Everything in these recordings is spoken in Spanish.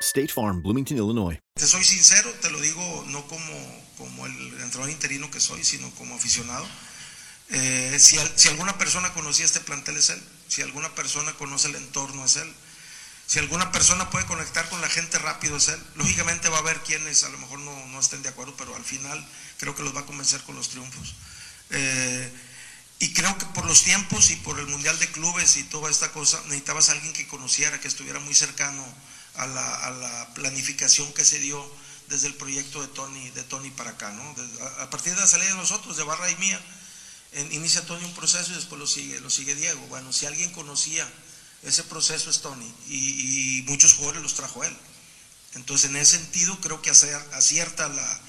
State Farm, Bloomington, Illinois. Te soy sincero, te lo digo no como, como el entrenador interino que soy, sino como aficionado. Eh, si, si alguna persona conocía este plantel es él, si alguna persona conoce el entorno es él, si alguna persona puede conectar con la gente rápido es él. Lógicamente va a haber quienes a lo mejor no, no estén de acuerdo, pero al final creo que los va a convencer con los triunfos. Eh, y creo que por los tiempos y por el Mundial de Clubes y toda esta cosa, necesitabas a alguien que conociera, que estuviera muy cercano a la, a la planificación que se dio desde el proyecto de Tony, de Tony para acá, ¿no? Desde- a, a partir de la salida de nosotros, de Barra y mía, en- inicia Tony un proceso y después lo sigue, lo sigue Diego. Bueno, si alguien conocía ese proceso es Tony y, y muchos jugadores los trajo él. Entonces, en ese sentido, creo que acer- acierta la,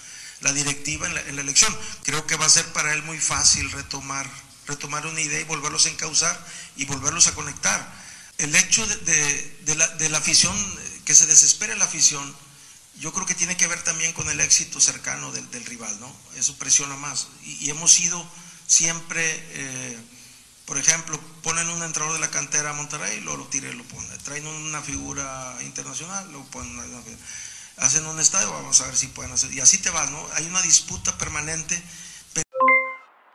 la directiva en la, en la elección. Creo que va a ser para él muy fácil retomar, retomar una idea y volverlos a encauzar y volverlos a conectar. El hecho de, de- de la, de la afición, que se desespere la afición, yo creo que tiene que ver también con el éxito cercano del, del rival, ¿no? Eso presiona más. Y, y hemos sido siempre, eh, por ejemplo, ponen un entrenador de la cantera a Monterrey, luego lo tira y lo pone. Traen una figura internacional, lo ponen. una. Hacen un estadio, vamos a ver si pueden hacer. Y así te vas, ¿no? Hay una disputa permanente.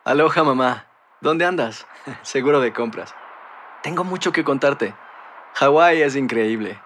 Aloha mamá, ¿dónde andas? Seguro de compras. Tengo mucho que contarte. Hawái es increíble.